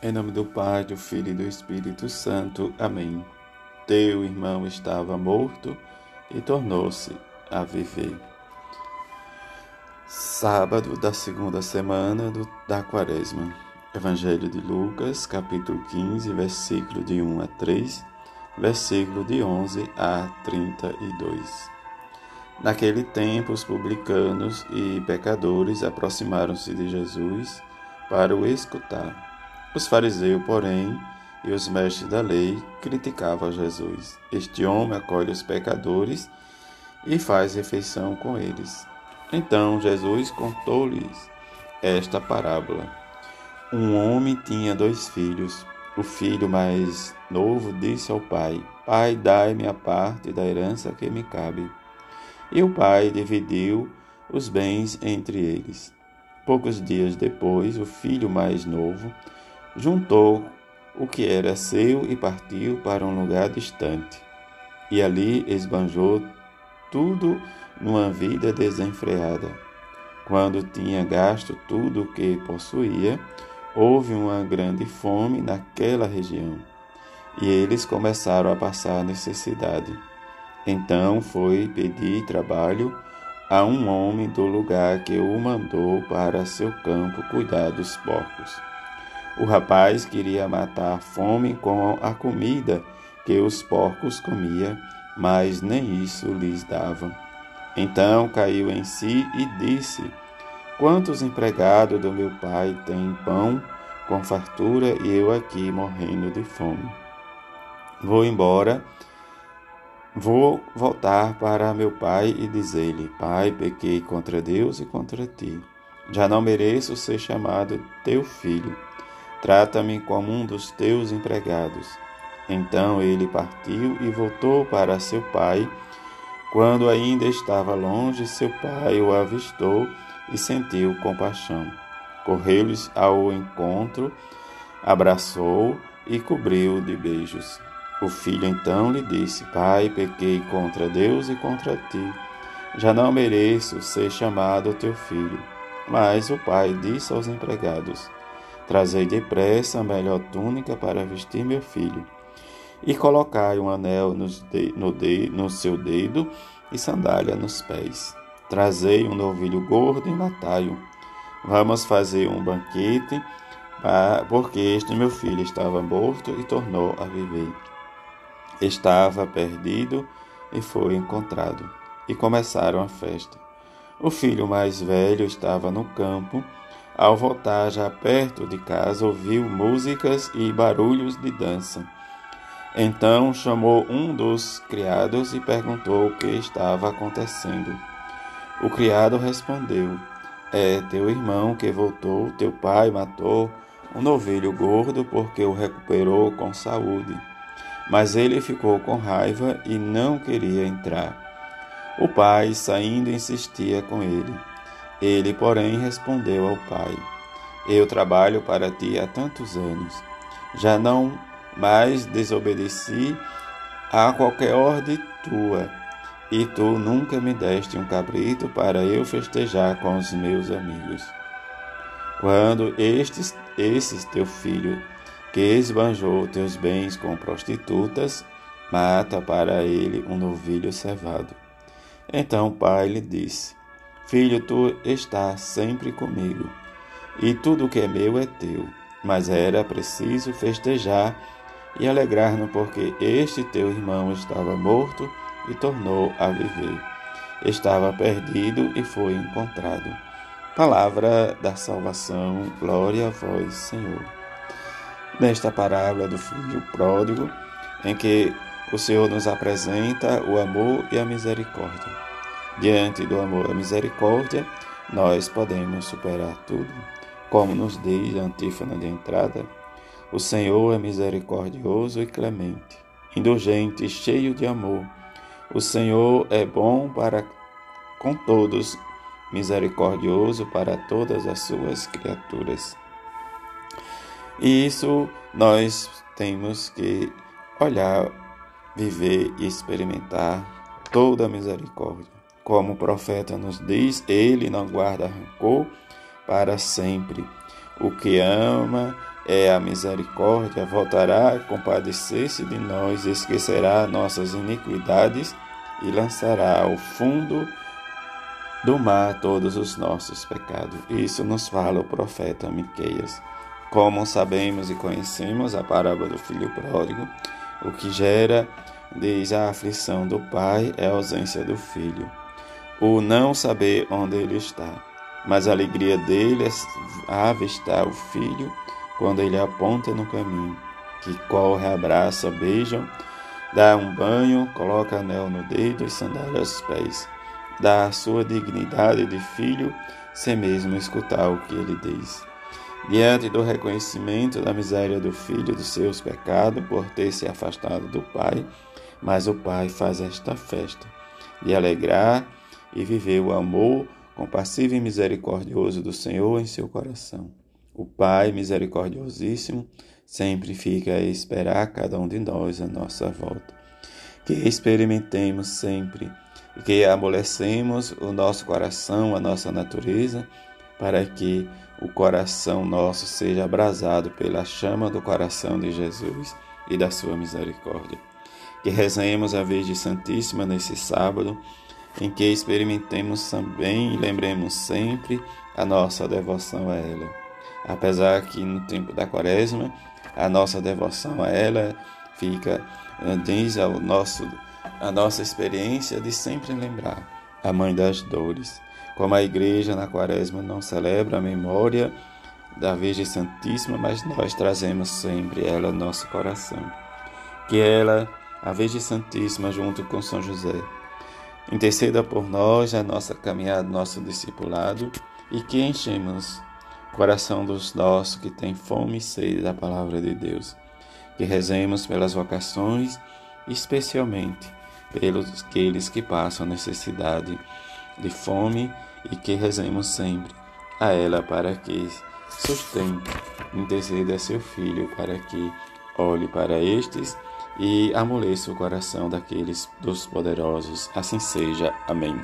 Em nome do Pai, do Filho e do Espírito Santo. Amém. Teu irmão estava morto e tornou-se a viver. Sábado da segunda semana do, da Quaresma. Evangelho de Lucas, capítulo 15, versículo de 1 a 3, versículo de 11 a 32. Naquele tempo, os publicanos e pecadores aproximaram-se de Jesus para o escutar. Os fariseus, porém, e os mestres da lei criticavam Jesus. Este homem acolhe os pecadores e faz refeição com eles. Então Jesus contou-lhes esta parábola. Um homem tinha dois filhos. O filho mais novo disse ao pai: Pai, dai-me a parte da herança que me cabe. E o pai dividiu os bens entre eles. Poucos dias depois, o filho mais novo juntou o que era seu e partiu para um lugar distante. E ali esbanjou tudo numa vida desenfreada. Quando tinha gasto tudo o que possuía, houve uma grande fome naquela região, e eles começaram a passar necessidade. Então foi pedir trabalho a um homem do lugar que o mandou para seu campo cuidar dos porcos. O rapaz queria matar a fome com a comida que os porcos comiam, mas nem isso lhes dava. Então caiu em si e disse: Quantos empregados do meu pai têm pão com fartura e eu aqui morrendo de fome? Vou embora, vou voltar para meu pai e dizer-lhe: Pai, pequei contra Deus e contra ti. Já não mereço ser chamado teu filho. Trata-me como um dos teus empregados. Então ele partiu e voltou para seu pai. Quando ainda estava longe, seu pai o avistou e sentiu compaixão. Correu-lhes ao encontro, abraçou e cobriu de beijos. O filho então lhe disse: Pai, pequei contra Deus e contra ti. Já não mereço ser chamado teu filho. Mas o pai disse aos empregados: Trazei depressa a melhor túnica para vestir meu filho, e colocai um anel no, de, no seu dedo e sandália nos pés. Trazei um novilho gordo e matai-o. Vamos fazer um banquete, porque este meu filho estava morto e tornou a viver. Estava perdido e foi encontrado. E começaram a festa. O filho mais velho estava no campo ao voltar já perto de casa, ouviu músicas e barulhos de dança. Então chamou um dos criados e perguntou o que estava acontecendo. O criado respondeu: É teu irmão que voltou, teu pai matou um novilho gordo porque o recuperou com saúde. Mas ele ficou com raiva e não queria entrar. O pai, saindo, insistia com ele. Ele, porém, respondeu ao pai: Eu trabalho para ti há tantos anos. Já não mais desobedeci a qualquer ordem tua, e tu nunca me deste um cabrito para eu festejar com os meus amigos. Quando estes, esses teu filho, que esbanjou teus bens com prostitutas, mata para ele um novilho cevado. Então o pai lhe disse: Filho, tu estás sempre comigo, e tudo que é meu é teu. Mas era preciso festejar e alegrar-nos, porque este teu irmão estava morto e tornou a viver. Estava perdido e foi encontrado. Palavra da salvação, glória a vós, Senhor. Nesta parábola do filho pródigo, em que o Senhor nos apresenta o amor e a misericórdia. Diante do amor e misericórdia, nós podemos superar tudo. Como nos diz a antífona de entrada, o Senhor é misericordioso e clemente, indulgente e cheio de amor. O Senhor é bom para com todos, misericordioso para todas as suas criaturas. E isso nós temos que olhar, viver e experimentar toda a misericórdia. Como o profeta nos diz, ele não guarda rancor para sempre. O que ama é a misericórdia, voltará a compadecer-se de nós, esquecerá nossas iniquidades e lançará ao fundo do mar todos os nossos pecados. Isso nos fala o profeta Miqueias. Como sabemos e conhecemos a parábola do filho pródigo, o que gera diz a aflição do pai é a ausência do filho, o não saber onde ele está. Mas a alegria dele é avistar o filho quando ele aponta no caminho, que corre, abraça, beijam, dá um banho, coloca anel no dedo e sandália aos pés, dá a sua dignidade de filho, sem mesmo escutar o que ele diz. Diante do reconhecimento da miséria do filho dos seus pecados por ter se afastado do pai, mas o pai faz esta festa de alegrar e viver o amor compassivo e misericordioso do Senhor em seu coração. O Pai misericordiosíssimo sempre fica a esperar cada um de nós à nossa volta. Que experimentemos sempre e que amolecemos o nosso coração, a nossa natureza, para que o coração nosso seja abrasado pela chama do coração de Jesus e da sua misericórdia. Que rezemos a Virgem Santíssima nesse sábado, em que experimentemos também e lembremos sempre a nossa devoção a ela. Apesar que no tempo da quaresma, a nossa devoção a ela fica, eh, diz ao nosso, a nossa experiência de sempre lembrar a Mãe das Dores como a igreja na quaresma não celebra a memória da Virgem Santíssima, mas nós trazemos sempre ela no nosso coração. Que ela, a Virgem Santíssima, junto com São José, interceda por nós na nossa caminhada, nosso discipulado, e que enchemos o coração dos nossos que têm fome e sede da palavra de Deus. Que rezemos pelas vocações, especialmente pelos aqueles que passam necessidade de fome e que rezemos sempre a ela para que sustente, interceda a seu filho para que olhe para estes e amoleça o coração daqueles dos poderosos. Assim seja. Amém.